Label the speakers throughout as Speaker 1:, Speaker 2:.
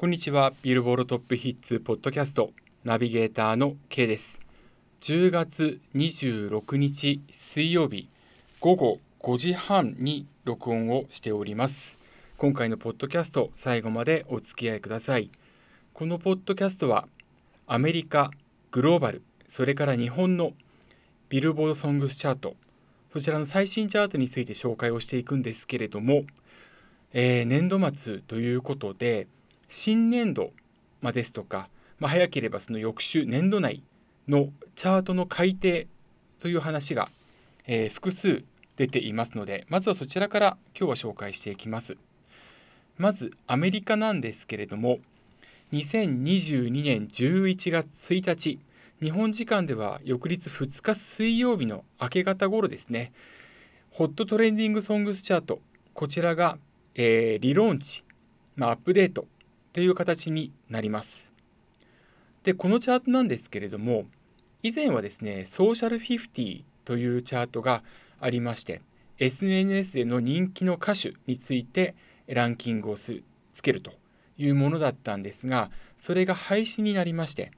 Speaker 1: こんにちは。ビルボールトップヒッツポッドキャストナビゲーターの K です。10月26日水曜日午後5時半に録音をしております。今回のポッドキャスト最後までお付き合いください。このポッドキャストはアメリカ、グローバル、それから日本のビルボードソングスチャート、そちらの最新チャートについて紹介をしていくんですけれども、えー、年度末ということで、新年度、まですとか、まあ、早ければその翌週、年度内のチャートの改定という話が、えー、複数出ていますので、まずはそちらから今日は紹介していきます。まず、アメリカなんですけれども、2022年11月1日、日本時間では翌日2日水曜日の明け方頃ですね、ホットトレンディングソングスチャート、こちらがえー、リローンチ、まあ、アップデートという形になります。で、このチャートなんですけれども、以前はですね、ソーシャル50というチャートがありまして、SNS での人気の歌手についてランキングをするつけるというものだったんですが、それが廃止になりまして、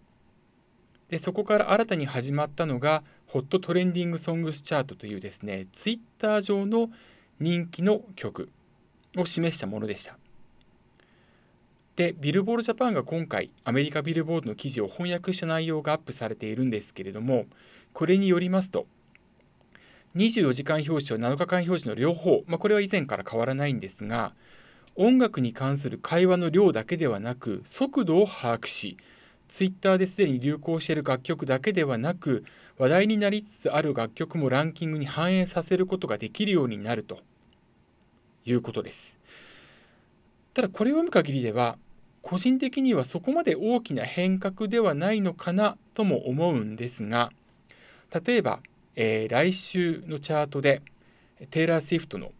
Speaker 1: でそこから新たに始まったのが、ホットトレンディングソングスチャートというですね、ツイッター上の人気の曲を示したものでした。で、ビルボールジャパンが今回、アメリカビルボードの記事を翻訳した内容がアップされているんですけれども、これによりますと、24時間表示と7日間表示の両方、まあ、これは以前から変わらないんですが、音楽に関する会話の量だけではなく、速度を把握し、ツイッターですでに流行している楽曲だけではなく、話題になりつつある楽曲もランキングに反映させることができるようになるということです。ただこれを読む限りでは個人的にはそこまで大きな変革ではないのかなとも思うんですが例えば、えー、来週のチャートでテイラー・スウィフトの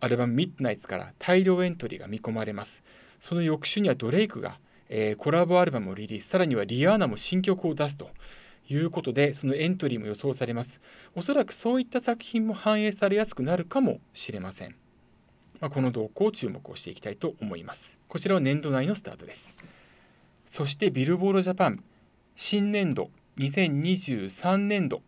Speaker 1: アルバム「ミッドナイツ」から大量エントリーが見込まれます。その翌週にはドレイクが、えー、コラボアルバムをリリース。さらにはリアーナも新曲を出すということでそのエントリーも予想されます。おそらくそういった作品も反映されやすくなるかもしれません。まあ、この動向を注目をしていきたいと思います。こちらは年度内のスタートです。そしてビルボードジャパン新年度2023年度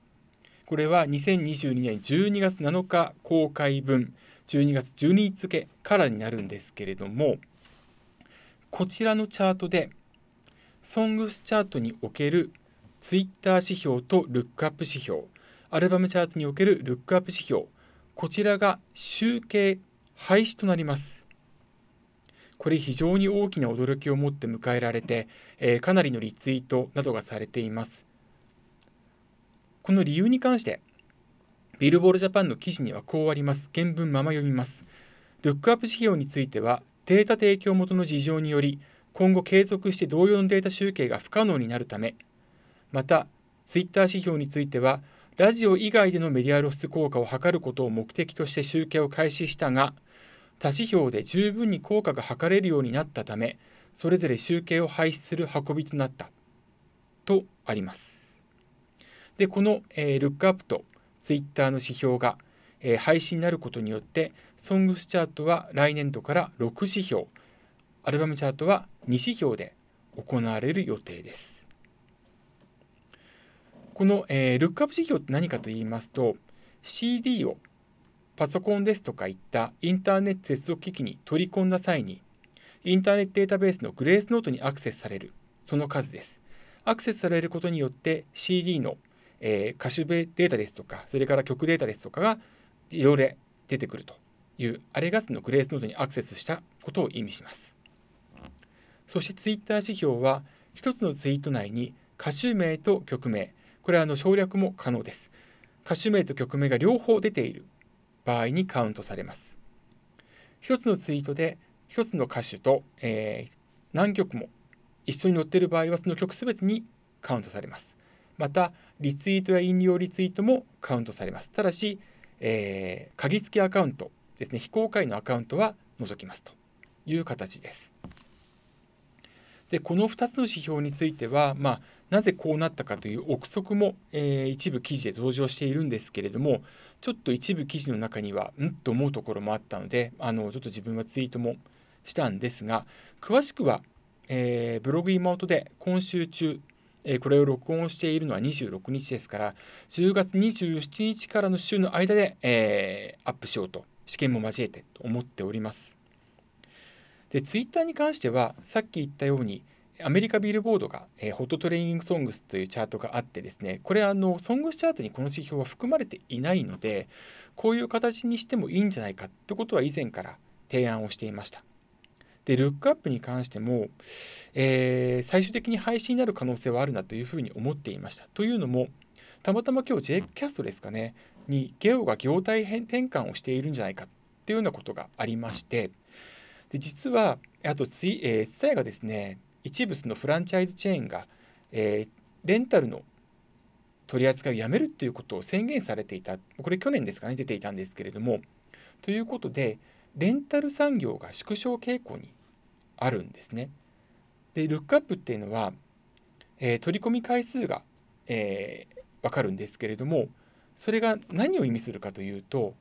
Speaker 1: これは2022年12月7日公開分12月12日付からになるんですけれどもこちらのチャートでソングスチャートにおけるツイッター指標とルックアップ指標アルバムチャートにおけるルックアップ指標こちらが集計廃止となります。これ非常に大きな驚きを持って迎えられて、えー、かなりのリツイートなどがされています。この理由に関して、ビルボールジャパンの記事にはこうあります。原文まま読みます。ルックアップ指標については、データ提供元の事情により、今後継続して同様のデータ集計が不可能になるため、また、ツイッター指標については、ラジオ以外でのメディア露出効果を図ることを目的として集計を開始したが、多指標で十分に効果が測れるようになったため、それぞれ集計を廃止する運びとなったとあります。で、この、えー、ルックアップとツイッターの指標が、えー、廃止になることによって、ソングスチャートは来年度から6指標、アルバムチャートは2指標で行われる予定です。この、えー、ルックアップ指標って何かと言いますと、CD をパソコンですとかいったインターネット接続機器に取り込んだ際に、インターネットデータベースのグレースノートにアクセスされる、その数です。アクセスされることによって CD の、えー、歌手データですとか、それから曲データですとかがいろいろ出てくるという、あれがそのグレースノートにアクセスしたことを意味します。そして Twitter 指標は、1つのツイート内に歌手名と曲名、これはあの省略も可能です。歌手名と曲名が両方出ている場合にカウントされます。一つのツイートで一つの歌手と、えー、何曲も一緒に載っている場合はその曲すべてにカウントされます。また、リツイートや引用リツイートもカウントされます。ただし、えー、鍵付きアカウントですね、非公開のアカウントは除きますという形です。で、この2つの指標については、まあ、なぜこうなったかという憶測も、えー、一部記事で登場しているんですけれども、ちょっと一部記事の中には、んと思うところもあったので、あのちょっと自分はツイートもしたんですが、詳しくは、えー、ブログ今音で今週中、え、これを録音しているのは26日ですから10月27日からの週の間で、えー、アップしようと試験も交えてと思っております。でツイッターに関してはさっき言ったようにアメリカビルボードが、えー、ホットトレーニングソングスというチャートがあってですねこれあのソングスチャートにこの指標は含まれていないのでこういう形にしてもいいんじゃないかってことは以前から提案をしていました。でルックアップに関しても、えー、最終的に廃止になる可能性はあるなというふうに思っていました。というのもたまたま今日 J キャストですかねにゲオが業態変転換をしているんじゃないかっていうようなことがありましてで実はあとツイ、えー、ツタヤがですね一部そのフランチャイズチェーンが、えー、レンタルの取り扱いをやめるっていうことを宣言されていた。これ去年ですかね出ていたんですけれども。ということでレンタル産業が縮小傾向にあるんですね。でルックアップっていうのは、えー、取り込み回数が、えー、分かるんですけれどもそれが何を意味するかというと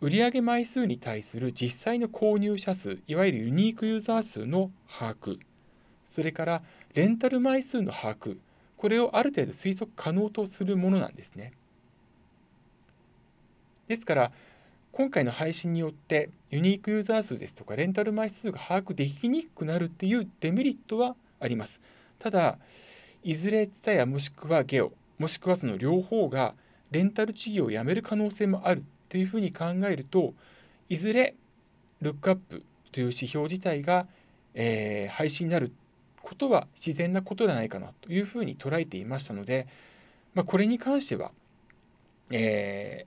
Speaker 1: 売上枚数に対する実際の購入者数いわゆるユニークユーザー数の把握。それからレンタル枚数の把握これをある程度推測可能とするものなんですね。ですから今回の配信によってユニークユーザー数ですとかレンタル枚数が把握できにくくなるっていうデメリットはあります。ただいずれ TSUTAYA もしくはゲオもしくはその両方がレンタル事業をやめる可能性もあるというふうに考えるといずれルックアップという指標自体が、えー、廃止になることは自然なことではないかなというふうに捉えていましたので、まあ、これに関しては、えー、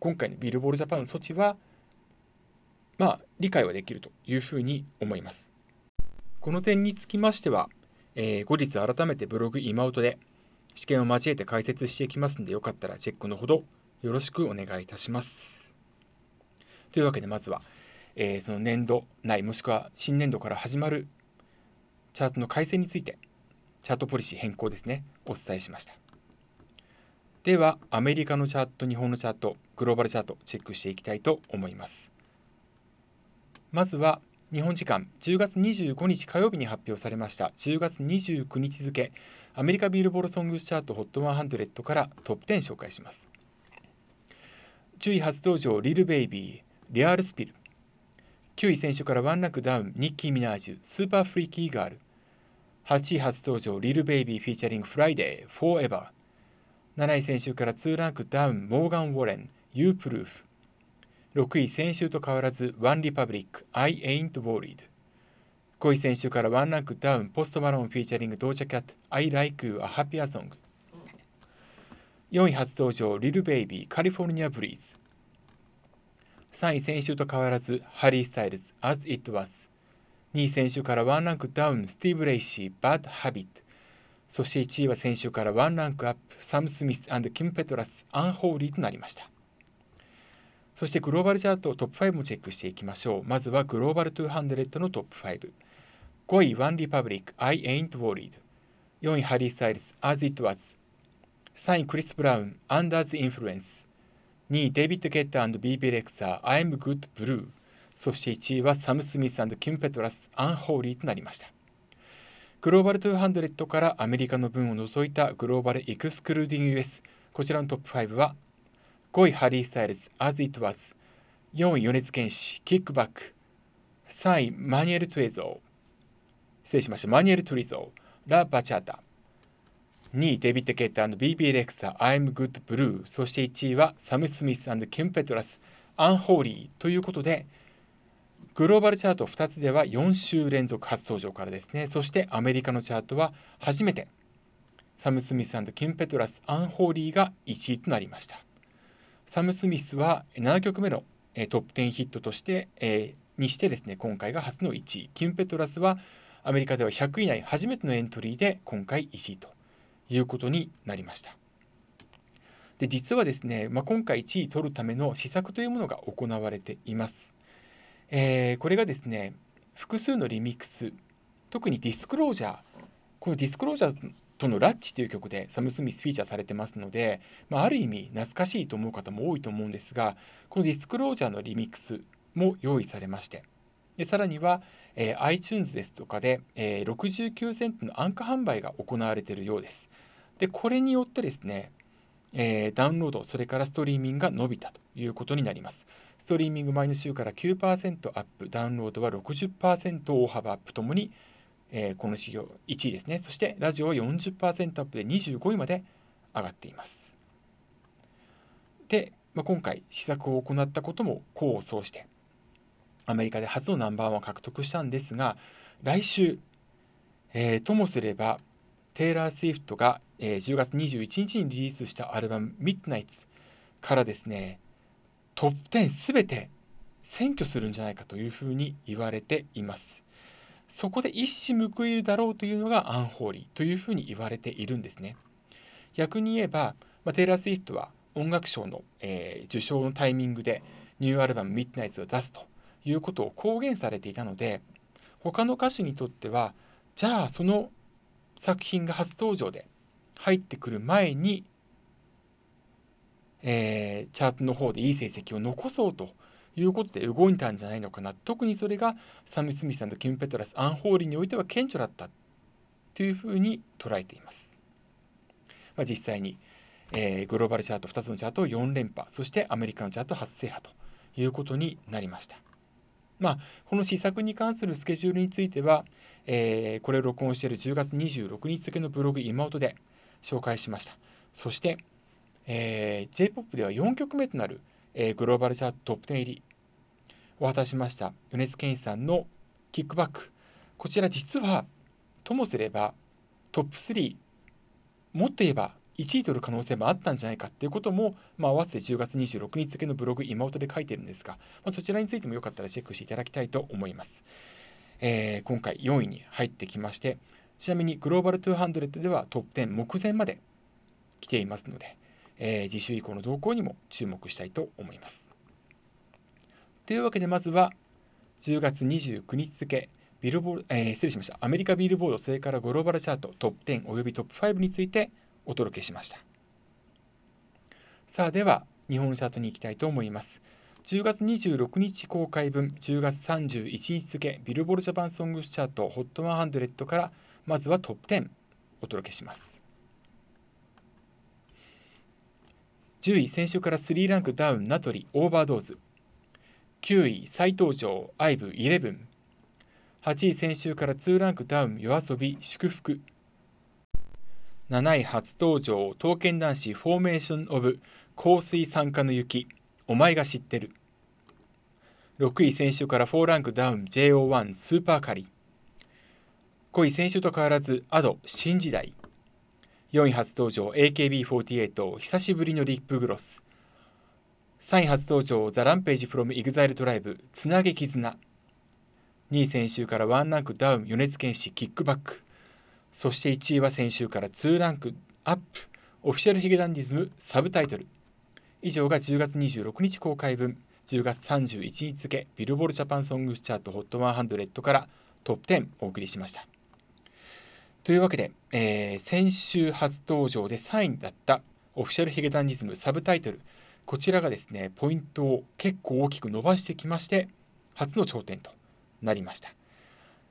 Speaker 1: 今回のビルボールジャパンの措置は、まあ、理解はできるというふうに思います。この点につきましては、えー、後日改めてブログ今音で試験を交えて解説していきますので、よかったらチェックのほどよろしくお願いいたします。というわけで、まずは、えー、その年度内、もしくは新年度から始まるチャートの改正について、チャートポリシー変更ですね、お伝えしました。では、アメリカのチャート、日本のチャート、グローバルチャート、チェックしていきたいと思います。まずは、日本時間10月25日火曜日に発表されました10月29日付アメリカビルボード Songs チャート HOT100 からトップ10紹介します10位初登場リルベイビー Real Spill 9位先週からワンランクダウンニッキー・ミナージュ Super Freaky Girl 8位初登場リルベイビー featuring Fridayy Forever 7位先週から2ランクダウンモーガン・ウォレン You Proof 6位先週と変わらずワンリパブリック I ain't worried 5位先週からワンランクダウンポスト・マローンフィーチャリングドージャ・キャット I like you a happier song 4位初登場リルベイビー California Breeze 3位先週と変わらずハリー・スタイルズ As It Was 2位先週からワンランクダウンスティーブ・レイシー Bad Habit そして1位は先週からワンランクアップサム・スミスキム・ペトラス Unholy となりました。そしてグローバルチャートトップ5もチェックしていきましょう。まずはグローバル200のトップ5 5位ワンリパブリック I ain't worried 4位ハリー・スタイルズ As It Was 3位クリス・ブラウン Under the Influence 2位デイビッド・ゲッター &ビービー・レクサ I'm Good Blue そして1位はサム・スミスキム・ペトラス Unholy となりました。グローバル200からアメリカの分を除いたグローバルエクスクルーディング US こちらのトップ5は5位ハリー・スタイルズ As It Was 4位米津玄師キックバック3位マニュエル・トゥエゾー。失礼しました。マニュエル・トゥリゾーラ・バチャータ。2位デビッド・ケッター &BB レクサー I'm Good Blue そして1位はサム・スミスキン・ペトラスアンホーリー。ということでグローバルチャート2つでは4週連続初登場からですねそしてアメリカのチャートは初めてサム・スミスキン・ペトラスアンホーリーが1位となりましたサム・スミスは7曲目のトップ10ヒットとして、えー、にしてですね今回が初の1位キン・ペトラスはアメリカでは100位以内初めてのエントリーで今回1位ということになりました。で実はですね、まあ、今回1位取るための施策というものが行われています。えー、これがですね複数のリミックス特にディスクロージャーこのディスクロージャーとのラッチという曲でサム・スミスフィーチャーされてますので、まあ、ある意味懐かしいと思う方も多いと思うんですがこのディスクロージャーのリミックスも用意されましてでさらには、えー、iTunes ですとかで、えー、69セントの安価販売が行われているようです。で、これによってですね、えー、ダウンロード、それからストリーミングが伸びたということになります。ストリーミング前の週から9%アップ、ダウンロードは60%大幅アップともに、えー、この指標1位ですね。そしてラジオは40%アップで25位まで上がっています。で、まあ、今回試作を行ったことも功を奏して、アメリカで初のナンバーワンを獲得したんですが、来週、えー、ともすれば、テイラー・スウィフトが、えー、10月21日にリリースしたアルバム「ミッドナイツ」からですねトップ10すべて占拠するんじゃないかというふうに言われています。そこで一矢報いるだろうというのがアンホーリーというふうに言われているんですね。逆に言えば、まあ、テイラー・スウィフトは音楽賞の、えー、受賞のタイミングでニューアルバム「ミッドナイツ」を出すということを公言されていたので他の歌手にとってはじゃあその作品が初登場で入ってくる前に、えー、チャートの方でいい成績を残そうということで動いたんじゃないのかな。特にそれがサム・スミスさんとキム・ペトラスアンホーリーにおいては顕著だったというふうに捉えています、まあ、実際に、えー、グローバルチャート2つのチャートを4連覇そしてアメリカのチャート初制覇ということになりました。まあ、この試作に関するスケジュールについては、えー、これを録音している10月26日付のブログ今音で紹介しました。そして、えー、J-POP では4曲目となる、えー、グローバルチャートトップ10入りを果たしました米津玄師さんのキックバック。こちら実はともすればトップ3もっと言えば1位取る可能性もあったんじゃないかっていうことも、まあ、合わせて10月26日付のブログ今音で書いてるんですが、まあ、そちらについてもよかったらチェックしていただきたいと思います。えー、今回4位に入ってきまして、ちなみにグローバル200ではトップ10目前まで来ていますので、えー、次週以降の動向にも注目したいと思います。というわけでまずは10月29日付ビルボーえー、失礼しました。アメリカビルボード、それからグローバルチャートトップ10およびトップ5についてお届けしました。さあ、では日本のチャートに行きたいと思います。10月26日公開分、10月31日付、ビルボールジャパンソングスチャート HOT100 から、まずはトップ10お届けします。10位、先週から3ランクダウン、ナトリ、 Overdose。9位、再登場、アイブ11。8位、先週から2ランクダウン、 YOASOBI、祝福。7位、初登場、刀剣男士、formation of、江水散花雪。お前が知ってる。6位先週から4ランクダウン JO1 SUPERCALI。5位選手と変わらずアド新時代。4位初登場 AKB48 久しぶりのリップグロス。3位初登場ザ・ランページ・フロム・イグザイル・ドライブつなげ絆。2位先週から1ランクダウン米津玄師キックバック。そして1位は先週から2ランクアップオフィシャルヒゲダンディズムサブタイトル。以上が10月26日公開分、10月31日付、ビルボールジャパンソングスチャート HOT100 からトップ10お送りしました。というわけで、えー、先週初登場で3位だったオフィシャルヒゲダンディズムサブタイトル、こちらがですね、ポイントを結構大きく伸ばしてきまして、初の頂点となりました。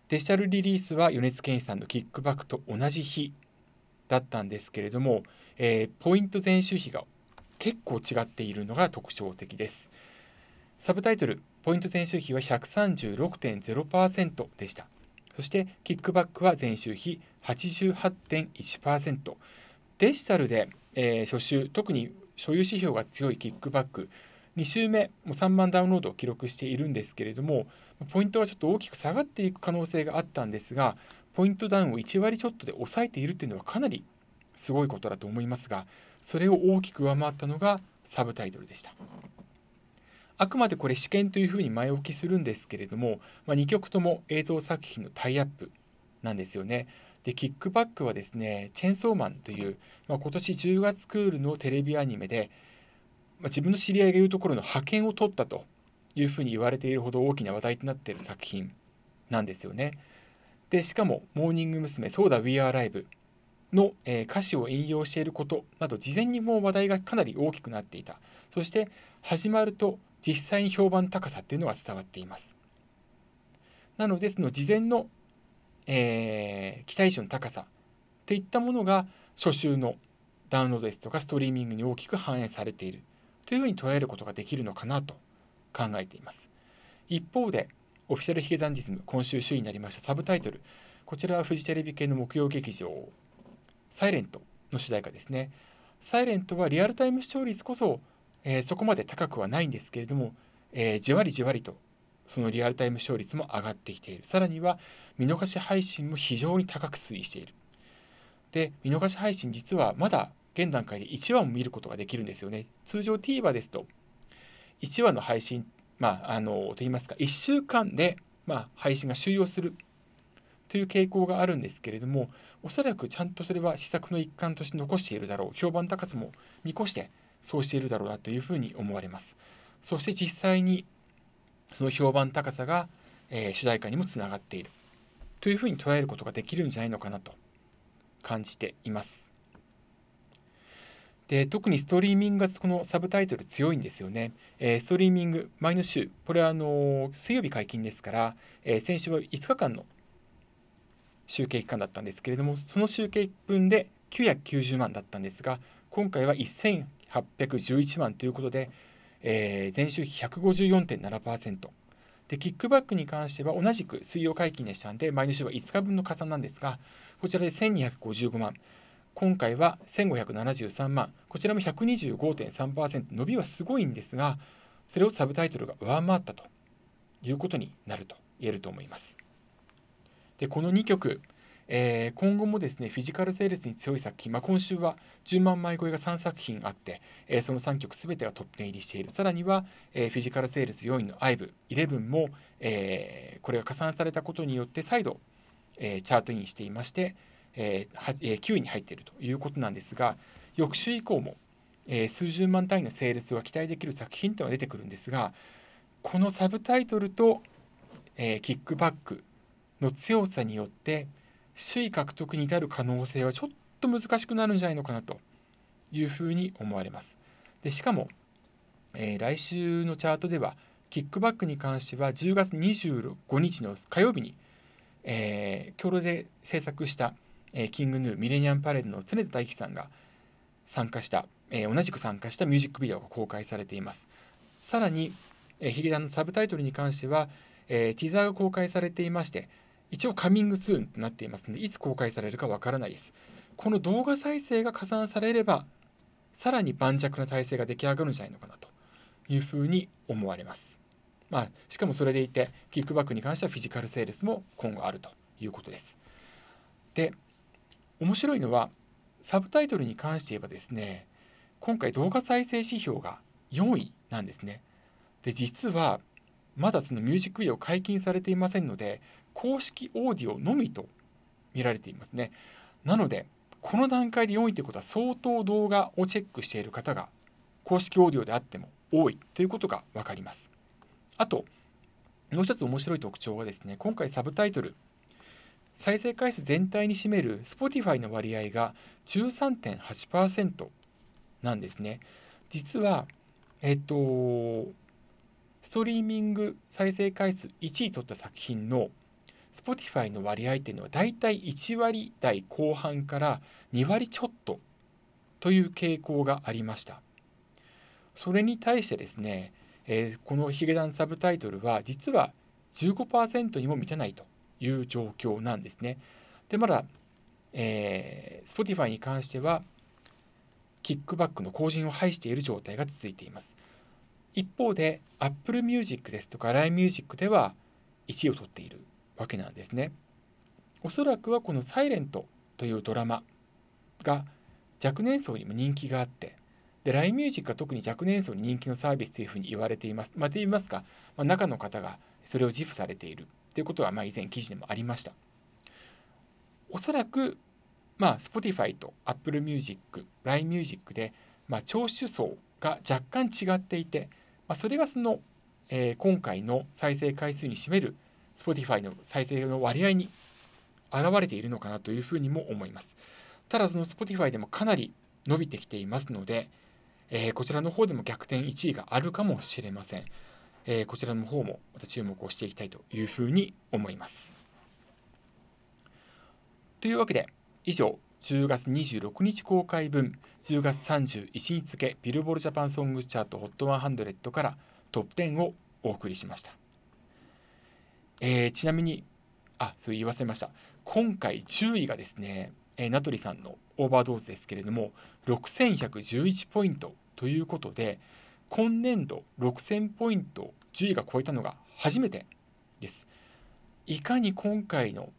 Speaker 1: デジタルリリースは米津玄師さんのキックバックと同じ日だったんですけれども、えー、ポイント前週比が結構違っているのが特徴的です。サブタイトル、ポイント前週比は136.0%でした。そしてキックバックは前週比88.1%。デジタルで、えー、初週、特に所有指標が強いキックバック、2週目も3万ダウンロードを記録しているんですけれども、ポイントがちょっと大きく下がっていく可能性があったんですが、ポイントダウンを1割ちょっとで抑えているというのはかなりすごいことだと思いますが、それを大きく上回ったのがサブタイトルでした。あくまでこれ試験というふうに前置きするんですけれども、まあ、2曲とも映像作品のタイアップなんですよね。で、キックバックはですね、チェンソーマンという、まあ、今年10月クールのテレビアニメで、まあ、自分の知り合いが言うところの派遣を取ったというふうに言われているほど大きな話題となっている作品なんですよね。で、しかも、モーニング娘。ソーダ We Are Live の、えー、歌詞を引用していることなど事前にもう話題がかなり大きくなっていたそして始まると実際に評判高さっていうのが伝わっていますなのでその事前の、えー、期待値の高さっていったものが初週のダウンロードですとかストリーミングに大きく反映されているというふうに捉えることができるのかなと考えています。一方で、オフィシャルヒゲダンディズム、今週首位になりましたサブタイトル、こちらはフジテレビ系の木曜劇場、サイレントの主題歌ですね。サイレントはリアルタイム視聴率こそ、えー、そこまで高くはないんですけれども、えー、じわりじわりとそのリアルタイム視聴率も上がってきている。さらには見逃し配信も非常に高く推移している。で、見逃し配信実はまだ現段階で1話も見ることができるんですよね。通常 TVer ですと1話の配信、まあ、あの、と言いますか、1週間で、まあ、配信が終了するという傾向があるんですけれども、おそらくちゃんとそれは施策の一環として残しているだろう、評判高さも見越してそうしているだろうなというふうに思われます。そして実際にその評判高さが、えー、主題歌にもつながっているというふうに捉えることができるんじゃないのかなと感じています。で特にストリーミングがこのサブタイトル強いんですよね。えー、ストリーミング前の週、これはあの水曜日解禁ですから、えー、先週は5日間の集計期間だったんですけれども、その集計分で990万だったんですが、今回は1811万ということで、えー、前週比154.7%。で、キックバックに関しては同じく水曜解禁でしたんで、前の週は5日分の加算なんですが、こちらで1255万。今回は1573万。こちらも125.3%。伸びはすごいんですが、それをサブタイトルが上回ったということになると言えると思います。で、この2曲、えー、今後もですね、フィジカルセールスに強い作品、まあ、今週は10万枚超えが3作品あって、えー、その3曲すべてがトップ10入りしている。さらには、えー、フィジカルセールス4位の IVE、11も、えこれが加算されたことによって再度、えチャートインしていまして、えー、9位に入っているということなんですが、翌週以降も、え数十万単位のセールスが期待できる作品というのが出てくるんですが、このサブタイトルと、えキックバックの強さによって、首位獲得に至る可能性はちょっと難しくなるんじゃないのかなというふうに思われます。でしかも、えー、来週のチャートではキックバックに関しては10月25日の火曜日に、えー、共同で制作した、えー、キングヌーミレニアムパレードの常田大樹さんが参加した、えー、同じく参加したミュージックビデオが公開されています。さらに、えー、ヒゲダンのサブタイトルに関しては、えー、ティザーが公開されていまして、一応カミングスーンとなっていますので、いつ公開されるかわからないです。この動画再生が加算されれば、さらに盤石な体制が出来上がるんじゃないのかなというふうに思われます。まあ、しかもそれでいて、キックバックに関してはフィジカルセールスも今後あるということです。で、面白いのは、サブタイトルに関して言えばですね、今回動画再生指標が4位なんですね。で、実は、まだそのミュージックビデオ解禁されていませんので、公式オーディオのみと見られていますね。なので、この段階で4位ということは相当動画をチェックしている方が公式オーディオであっても多いということが分かります。あと、もう一つ面白い特徴はですね、今回サブタイトル、再生回数全体に占める Spotify の割合が13.8%なんですね。実は、えっと、ストリーミング再生回数1位取った作品の Spotify の割合っていうのはだいたい1割台後半から2割ちょっとという傾向がありました。それに対してですね、えー、このヒゲダンサブタイトルは実は15%にも満たないという状況なんですね。で、まだ、えー、Spotify に関してはキックバックの後陣を排している状態が続いています。一方で Apple Music ですとか LINE Music では1位を取っているわけなんですね。おそらくはこの「サイレントというドラマが若年層にも人気があってで LINE ミュージックは特に若年層に人気のサービスというふうに言われています。まあ、と言いますか、まあ、中の方がそれを自負されているということはまあ以前記事でもありました。おそらく、まあ、Spotify と Apple Music、LINE Music で、まあ、聴取層が若干違っていて、まあ、それがその、えー、今回の再生回数に占める Spotify の再生の割合に現れているのかなというふうにも思います。ただその Spotify でもかなり伸びてきていますので、えー、こちらの方でも逆転1位があるかもしれません。えー、こちらの方もまた注目をしていきたいというふうに思います。というわけで以上10月26日公開分10月31日付ビルボールジャパンソングチャート HOT100 からトップ10をお送りしました、えー、ちなみにあそう言い忘れました。今回10位がですね、えー、名取さんのオーバードーズですけれども6111ポイントということで今年度6000ポイント10位が超えたのが初めてです。いかに今回の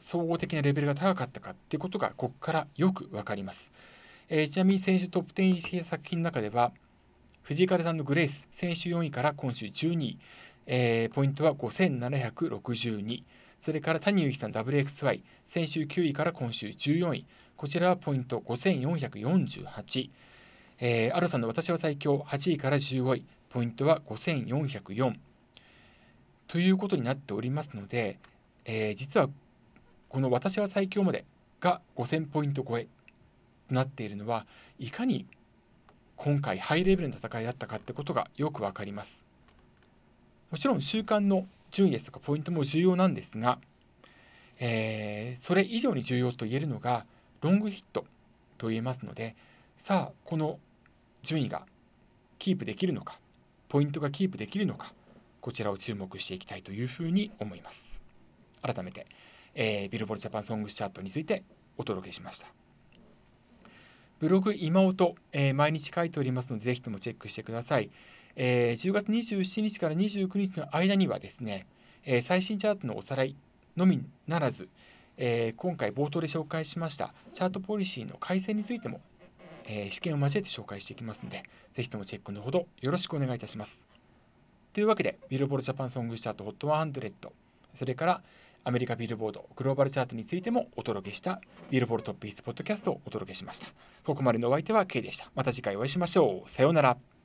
Speaker 1: 総合的なレベルが高かったかってことがここからよく分かります、えー、ちなみに先週トップ10入り作品の中では藤井風さんのグレース先週4位から今週12位、えー、ポイントは5762それから谷幸さん WXY 先週9位から今週14位。こちらはポイント5448、えー、アロさんの私は最強8位から15位。ポイントは5404ということになっておりますので、えー、実はこの私は最強までが5000ポイント超え。となっているのはいかに今回ハイレベルな戦いだったかってことがよくわかります。もちろん週間の順位ですとかポイントも重要なんですが、えー、それ以上に重要と言えるのがロングヒットと言えますのでさあこの順位がキープできるのかポイントがキープできるのかこちらを注目していきたいというふうに思います。改めて、えー、ビルボールジャパンソングスチャートについてお届けしました。ブログ今音、えー、毎日書いておりますのでぜひともチェックしてください、えー、10月27日から29日の間にはですね、えー、最新チャートのおさらいのみならず、えー、今回冒頭で紹介しましたチャートポリシーの改正についても、えー、試験を交えて紹介していきますので、ぜひともチェックのほどよろしくお願いいたします。というわけで、ビルボールジャパンソングチャート HOT100、それからアメリカビルボードグローバルチャートについてもお届けしたビルボールトップヒスポッドキャストをお届けしました。ここまでのお相手は K でした。また次回お会いしましょう。さようなら。